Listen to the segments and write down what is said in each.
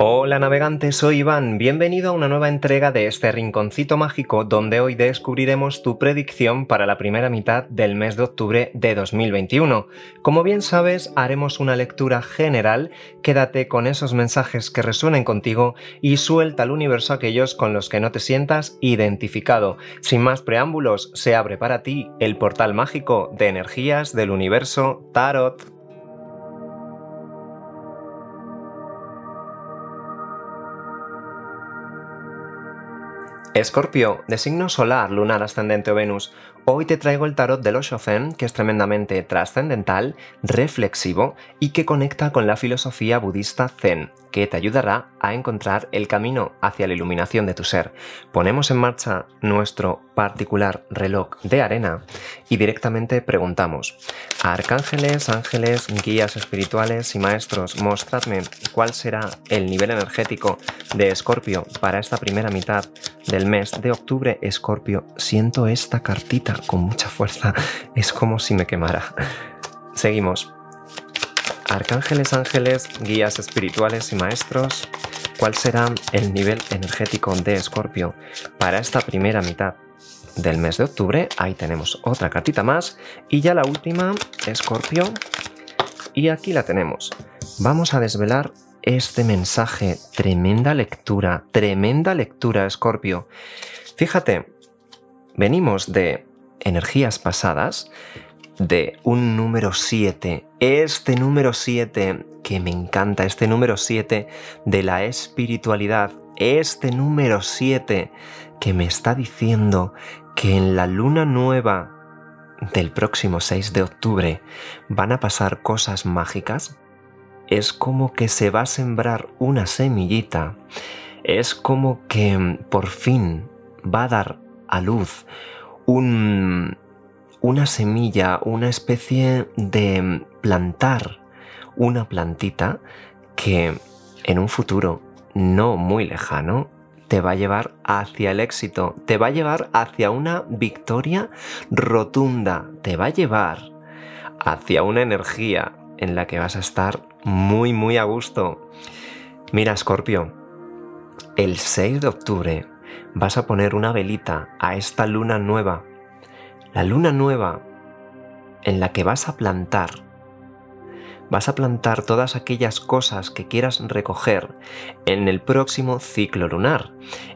Hola navegantes, soy Iván, bienvenido a una nueva entrega de este rinconcito mágico donde hoy descubriremos tu predicción para la primera mitad del mes de octubre de 2021. Como bien sabes, haremos una lectura general, quédate con esos mensajes que resuenen contigo y suelta al universo aquellos con los que no te sientas identificado. Sin más preámbulos, se abre para ti el portal mágico de energías del universo Tarot. Escorpio, de signo solar, lunar, ascendente o Venus, hoy te traigo el tarot del Osho Zen, que es tremendamente trascendental, reflexivo y que conecta con la filosofía budista Zen que te ayudará a encontrar el camino hacia la iluminación de tu ser. Ponemos en marcha nuestro particular reloj de arena y directamente preguntamos, arcángeles, ángeles, guías espirituales y maestros, mostradme cuál será el nivel energético de Escorpio para esta primera mitad del mes de octubre. Escorpio, siento esta cartita con mucha fuerza, es como si me quemara. Seguimos. Arcángeles, ángeles, guías espirituales y maestros, ¿cuál será el nivel energético de Escorpio para esta primera mitad del mes de octubre? Ahí tenemos otra cartita más y ya la última, Escorpio. Y aquí la tenemos. Vamos a desvelar este mensaje. Tremenda lectura, tremenda lectura, Escorpio. Fíjate, venimos de energías pasadas de un número 7. Este número 7 que me encanta, este número 7 de la espiritualidad, este número 7 que me está diciendo que en la luna nueva del próximo 6 de octubre van a pasar cosas mágicas, es como que se va a sembrar una semillita, es como que por fin va a dar a luz un, una semilla, una especie de plantar una plantita que en un futuro no muy lejano te va a llevar hacia el éxito, te va a llevar hacia una victoria rotunda, te va a llevar hacia una energía en la que vas a estar muy muy a gusto. Mira, Scorpio, el 6 de octubre vas a poner una velita a esta luna nueva la luna nueva en la que vas a plantar, vas a plantar todas aquellas cosas que quieras recoger en el próximo ciclo lunar.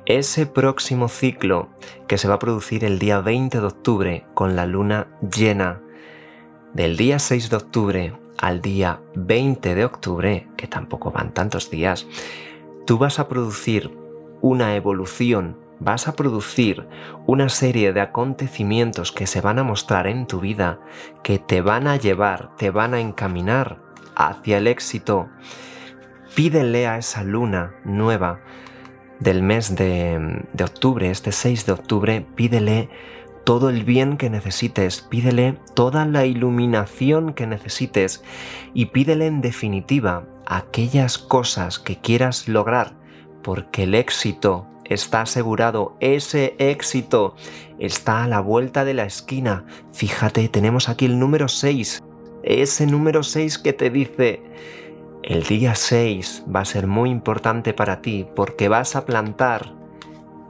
Ese próximo ciclo que se va a producir el día 20 de octubre con la luna llena. Del día 6 de octubre al día 20 de octubre, que tampoco van tantos días, tú vas a producir una evolución vas a producir una serie de acontecimientos que se van a mostrar en tu vida, que te van a llevar, te van a encaminar hacia el éxito. Pídele a esa luna nueva del mes de, octubre, este 6 de octubre, pídele todo el bien que necesites, pídele toda la iluminación que necesites y pídele en definitiva aquellas cosas que quieras lograr, porque el éxito está asegurado, ese éxito. Está a la vuelta de la esquina. Fíjate, tenemos aquí el número 6, ese número 6 que te dice, el día 6 va a ser muy importante para ti porque vas a plantar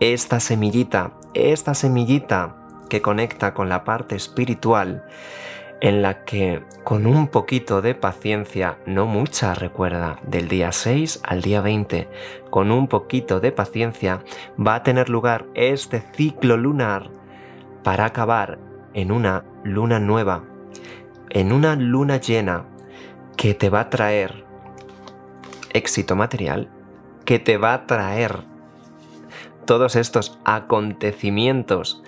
esta semillita, esta semillita que conecta con la parte espiritual en la que con un poquito de paciencia, no mucha recuerda, del día 6 al día 20, con un poquito de paciencia va a tener lugar este ciclo lunar para acabar en una luna nueva, en una luna llena que te va a traer éxito material, que te va a traer todos estos acontecimientos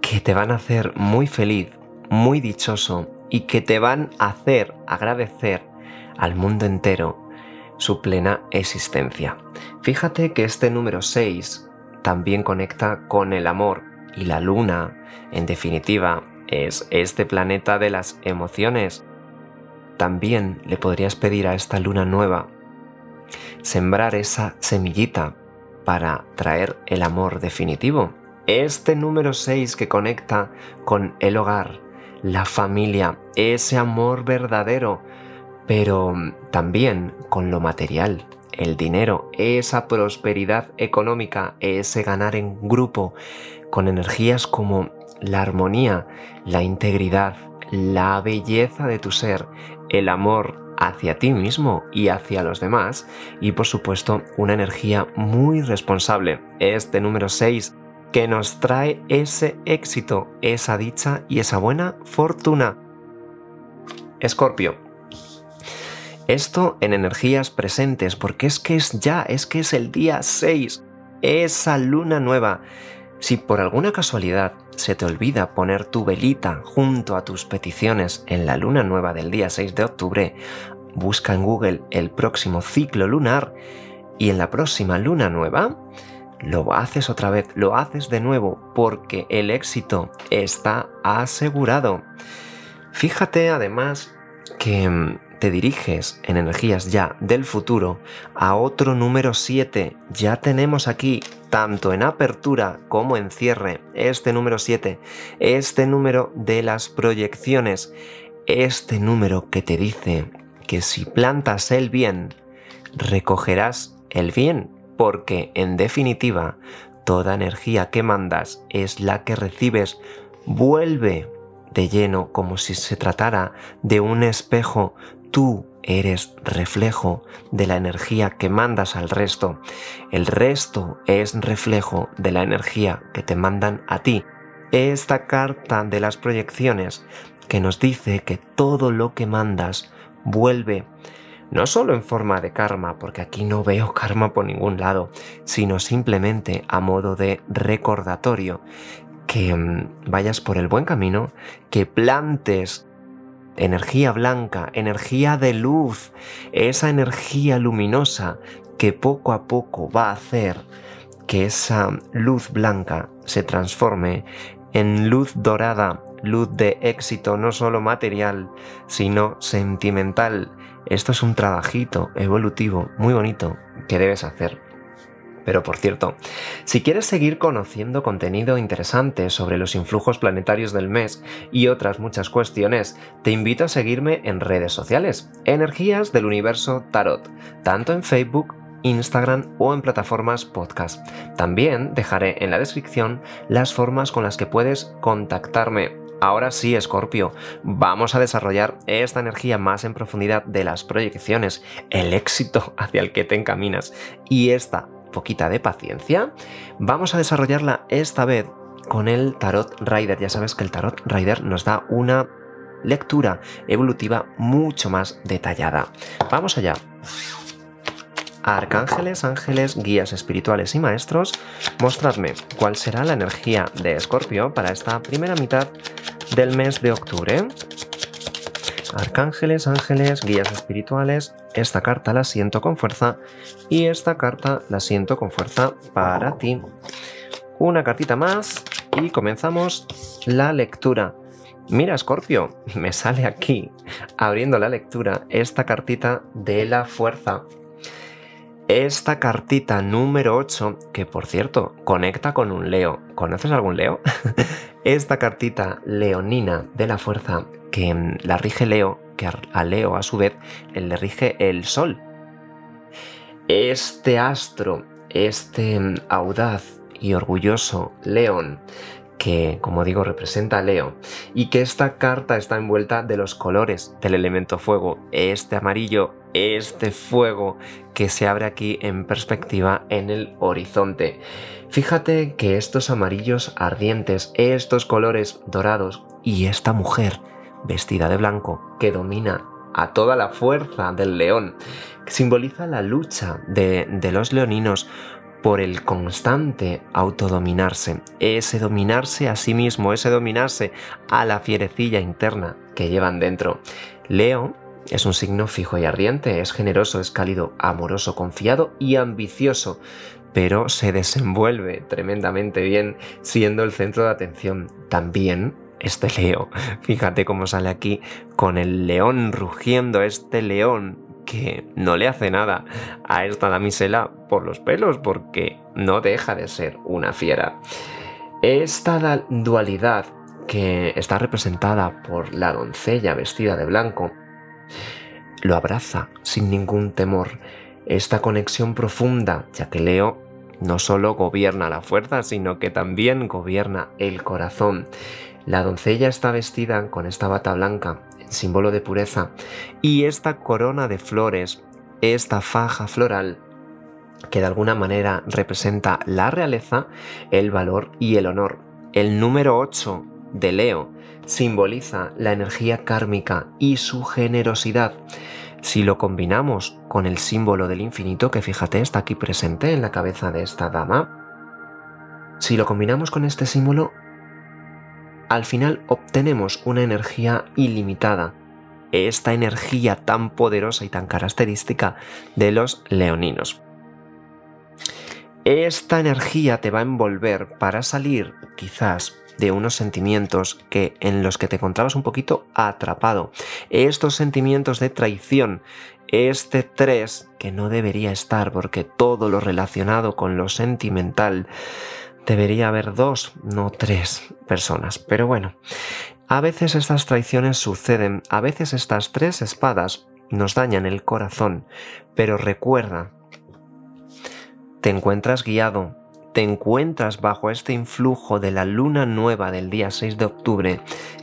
que te van a hacer muy feliz, muy dichoso y que te van a hacer agradecer al mundo entero su plena existencia. Fíjate que este número 6 también conecta con el amor y la luna, en definitiva, es este planeta de las emociones. También le podrías pedir a esta luna nueva sembrar esa semillita para traer el amor definitivo. Este número 6 que conecta con el hogar, la familia, ese amor verdadero, pero también con lo material, el dinero, esa prosperidad económica, ese ganar en grupo, con energías como la armonía, la integridad, la belleza de tu ser, el amor hacia ti mismo y hacia los demás y por supuesto una energía muy responsable, este número 6 que nos trae ese éxito, esa dicha y esa buena fortuna. Escorpio. Esto en energías presentes, porque es que es ya, es que es el día 6, esa luna nueva. Si por alguna casualidad se te olvida poner tu velita junto a tus peticiones en la luna nueva del día 6 de octubre, busca en Google el próximo ciclo lunar y en la próxima luna nueva lo haces otra vez, lo haces de nuevo porque el éxito está asegurado. Fíjate además que mm, te diriges en energías ya del futuro a otro número 7. Ya tenemos aquí, tanto en apertura como en cierre, este número 7, este número de las proyecciones, este número que te dice que si plantas el bien, recogerás el bien, porque en definitiva, toda energía que mandas es la que recibes, vuelve de lleno como si se tratara de un espejo Tú eres reflejo de la energía que mandas al resto. El resto es reflejo de la energía que te mandan a ti. Esta carta de las proyecciones que nos dice que todo lo que mandas vuelve no solo en forma de karma, porque aquí no veo karma por ningún lado, sino simplemente a modo de recordatorio, que mm, vayas por el buen camino, que plantes energía blanca, energía de luz, esa energía luminosa que poco a poco va a hacer que esa luz blanca se transforme en luz dorada, luz de éxito no solo material, sino sentimental. Esto es un trabajito evolutivo muy bonito que debes hacer. Pero por cierto, si quieres seguir conociendo contenido interesante sobre los influjos planetarios del mes y otras muchas cuestiones, te invito a seguirme en redes sociales, Energías del Universo Tarot, tanto en Facebook Instagram o en plataformas podcast. También dejaré en la descripción las formas con las que puedes contactarme. Ahora sí, Escorpio, vamos a desarrollar esta energía más en profundidad de las proyecciones, el éxito hacia el que te encaminas y esta poquita de paciencia, vamos a desarrollarla esta vez con el Tarot Rider. Ya sabes que el Tarot Rider nos da una lectura evolutiva mucho más detallada. Vamos allá. Arcángeles, ángeles, guías espirituales y maestros, mostradme cuál será la energía de Escorpio para esta primera mitad del mes de octubre. Arcángeles, ángeles, guías espirituales, esta carta la siento con fuerza y esta carta la siento con fuerza para ti. Una cartita más y comenzamos la lectura. Mira, Scorpio, me sale aquí, abriendo la lectura, esta cartita de la fuerza. Esta cartita número 8, que por cierto, conecta con un Leo. ¿Conoces algún Leo? esta cartita leonina de la fuerza que la rige Leo, que a Leo a su vez le rige el Sol. Este astro, este mm, audaz y orgulloso león, que como digo representa a Leo, y que esta carta está envuelta de los colores del elemento fuego, este amarillo, este fuego que se abre aquí en perspectiva en el horizonte. Fíjate que estos amarillos ardientes, estos colores dorados y esta mujer vestida de blanco, que domina a toda la fuerza del león, simboliza la lucha de, de los leoninos por el constante autodominarse, ese dominarse a sí mismo, ese dominarse a la fierecilla interna que llevan dentro. Leo es un signo fijo y ardiente, es generoso, es cálido, amoroso, confiado y ambicioso, pero se desenvuelve tremendamente bien siendo el centro de atención. También este Leo. Fíjate cómo sale aquí con el león rugiendo, este león que no le hace nada a esta damisela por los pelos porque no deja de ser una fiera. Esta dualidad que está representada por la doncella vestida de blanco lo abraza sin ningún temor esta conexión profunda, ya que Leo no solo gobierna la fuerza, sino que también gobierna el corazón. La doncella está vestida con esta bata blanca, símbolo de pureza, y esta corona de flores, esta faja floral, que de alguna manera representa la realeza, el valor y el honor. El número 8 de Leo simboliza la energía kármica y su generosidad. Si lo combinamos con el símbolo del infinito, que fíjate está aquí presente en la cabeza de esta dama, si lo combinamos con este símbolo, al final obtenemos una energía ilimitada, esta energía tan poderosa y tan característica de los leoninos. Esta energía te va a envolver para salir quizás de unos sentimientos que en los que te encontrabas un poquito atrapado. Estos sentimientos de traición, este 3 que no debería estar porque todo lo relacionado con lo sentimental debería haber dos, no tres personas. Pero bueno, a veces estas traiciones suceden, a veces estas tres espadas nos dañan el corazón, pero recuerda, te encuentras guiado te encuentras bajo este influjo de la luna nueva del día 6 de octubre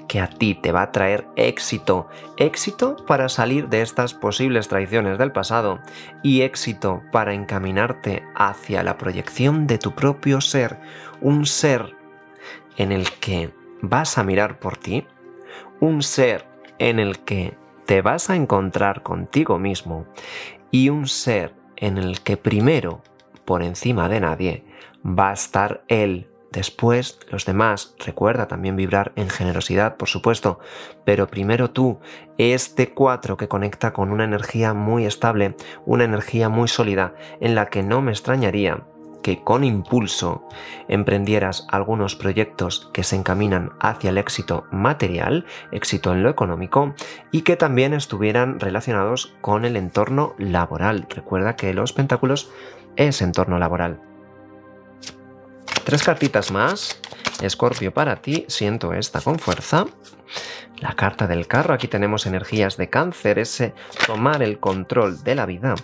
que a ti te va a traer éxito, éxito para salir de estas posibles traiciones del pasado y éxito para encaminarte hacia la proyección de tu propio ser, un ser en el que vas a mirar por ti, un ser en el que te vas a encontrar contigo mismo y un ser en el que primero, por encima de nadie, va a estar Él. Después los demás, recuerda también vibrar en generosidad, por supuesto, pero primero tú, este 4 que conecta con una energía muy estable, una energía muy sólida, en la que no me extrañaría que con impulso emprendieras algunos proyectos que se encaminan hacia el éxito material, éxito en lo económico, y que también estuvieran relacionados con el entorno laboral. Recuerda que los pentáculos es entorno laboral. Tres cartitas más. Escorpio para ti, siento esta con fuerza. La carta del carro, aquí tenemos energías de cáncer, ese tomar el control de la vida.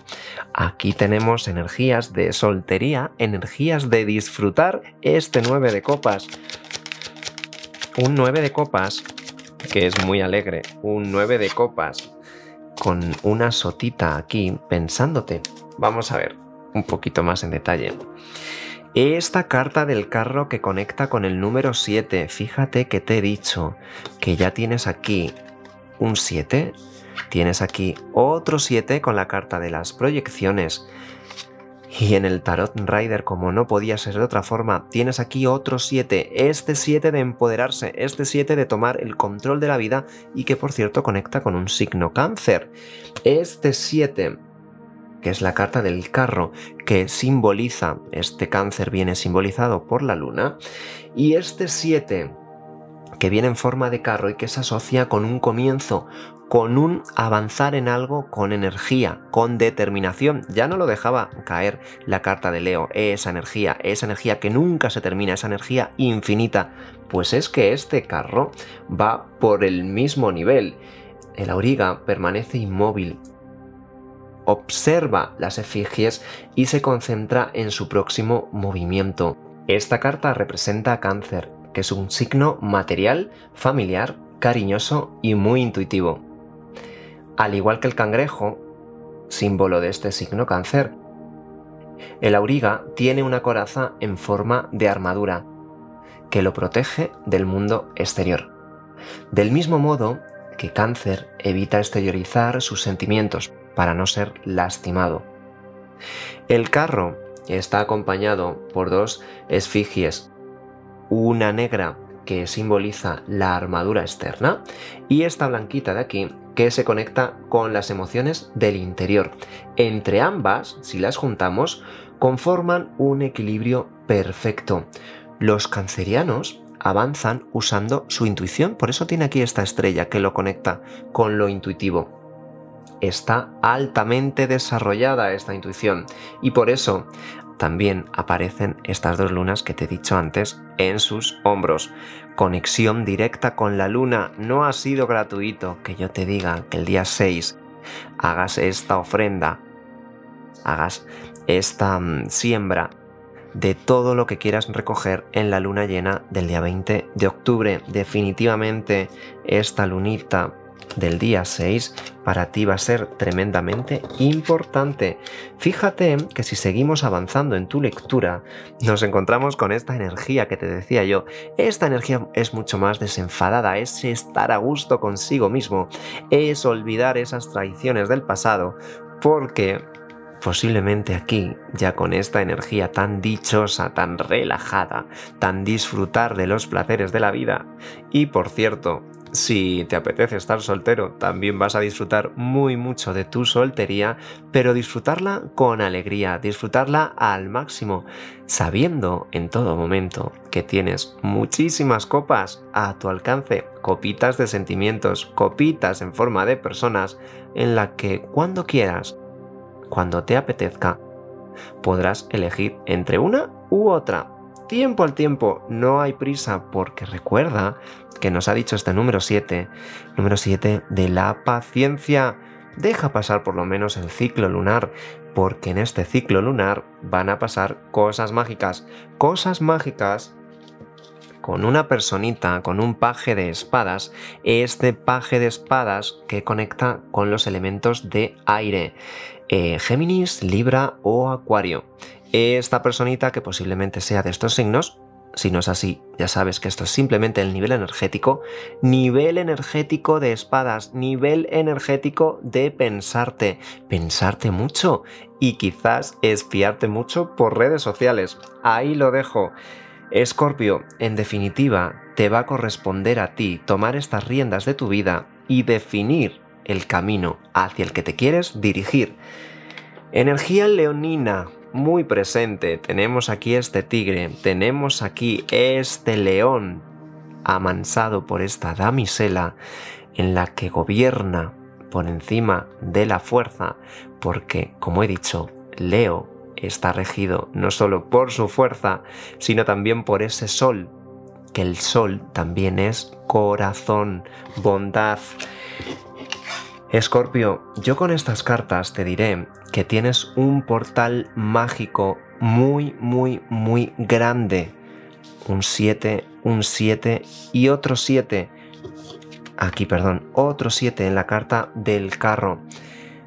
Aquí tenemos energías de soltería, energías de disfrutar este 9 de copas. Un 9 de copas que es muy alegre, un 9 de copas con una sotita aquí pensándote. Vamos a ver un poquito más en detalle. Esta carta del carro que conecta con el número 7, fíjate que te he dicho que ya tienes aquí un 7, tienes aquí otro 7 con la carta de las proyecciones. Y en el Tarot Rider, como no podía ser de otra forma, tienes aquí otro 7, este 7 de empoderarse, este 7 de tomar el control de la vida y que por cierto conecta con un signo cáncer. Este 7 que es la carta del carro, que simboliza, este cáncer viene simbolizado por la luna, y este 7, que viene en forma de carro y que se asocia con un comienzo, con un avanzar en algo con energía, con determinación. Ya no lo dejaba caer la carta de Leo, esa energía, esa energía que nunca se termina, esa energía infinita. Pues es que este carro va por el mismo nivel. El auriga permanece inmóvil, observa las efigies y se concentra en su próximo movimiento. Esta carta representa a cáncer, que es un signo material, familiar, cariñoso y muy intuitivo. Al igual que el cangrejo, símbolo de este signo cáncer, el auriga tiene una coraza en forma de armadura, que lo protege del mundo exterior. Del mismo modo que cáncer evita exteriorizar sus sentimientos, para no ser lastimado. El carro está acompañado por dos esfigies, una negra que simboliza la armadura externa y esta blanquita de aquí que se conecta con las emociones del interior. Entre ambas, si las juntamos, conforman un equilibrio perfecto. Los cancerianos avanzan usando su intuición, por eso tiene aquí esta estrella que lo conecta con lo intuitivo está altamente desarrollada esta intuición y por eso también aparecen estas dos lunas que te he dicho antes en sus hombros. Conexión directa con la luna. No ha sido gratuito que yo te diga que el día 6 hagas esta ofrenda hagas esta mm, siembra de todo lo que quieras recoger en la luna llena del día 20 de octubre. Definitivamente esta lunita del día 6 para ti va a ser tremendamente importante. Fíjate que si seguimos avanzando en tu lectura, nos encontramos con esta energía que te decía yo. Esta energía es mucho más desenfadada, es estar a gusto consigo mismo, es olvidar esas traiciones del pasado, porque posiblemente aquí, ya con esta energía tan dichosa, tan relajada, tan disfrutar de los placeres de la vida. Y por cierto, si te apetece estar soltero, también vas a disfrutar muy mucho de tu soltería, pero disfrutarla con alegría, disfrutarla al máximo, sabiendo en todo momento que tienes muchísimas copas a tu alcance, copitas de sentimientos, copitas en forma de personas, en la que cuando quieras cuando te apetezca, podrás elegir entre una u otra. Tiempo al tiempo, no hay prisa, porque recuerda que nos ha dicho este número 7, número 7 de la paciencia. Deja pasar por lo menos el ciclo lunar, porque en este ciclo lunar van a pasar cosas mágicas. Cosas mágicas con una personita, con un paje de espadas, este paje de espadas que conecta con los elementos de aire. Eh, Géminis, Libra o Acuario. Esta personita que posiblemente sea de estos signos, si no es así, ya sabes que esto es simplemente el nivel energético, nivel energético de espadas, nivel energético de pensarte, pensarte mucho y quizás espiarte mucho por redes sociales. Ahí lo dejo. Escorpio, en definitiva, te va a corresponder a ti tomar estas riendas de tu vida y definir el camino hacia el que te quieres dirigir. Energía leonina, muy presente. Tenemos aquí este tigre, tenemos aquí este león amansado por esta damisela en la que gobierna por encima de la fuerza, porque, como he dicho, Leo está regido no solo por su fuerza, sino también por ese sol, que el sol también es corazón, bondad. Escorpio, yo con estas cartas te diré que tienes un portal mágico muy, muy, muy grande. Un 7, un 7 y otro 7. Aquí, perdón, otro 7 en la carta del carro.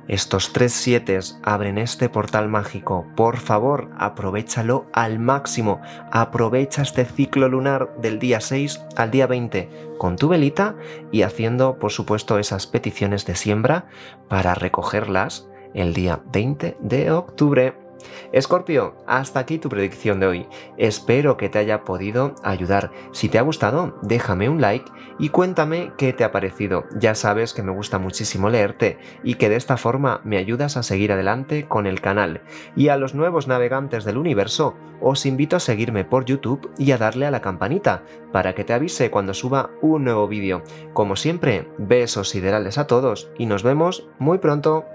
Estos tres siete abren este portal mágico. Por favor, aprovechalo al máximo. Aprovecha este ciclo lunar del día 6 al día 20 con tu velita y haciendo, por supuesto, esas peticiones de siembra para recogerlas el día 20 de octubre. Escorpio, hasta aquí tu predicción de hoy. Espero que te haya podido ayudar. Si te ha gustado, déjame un like y cuéntame qué te ha parecido. Ya sabes que me gusta muchísimo leerte y que de esta forma me ayudas a seguir adelante con el canal. Y a los nuevos navegantes del universo, os invito a seguirme por YouTube y a darle a la campanita para que te avise cuando suba un nuevo vídeo. Como siempre, besos siderales a todos y nos vemos muy pronto.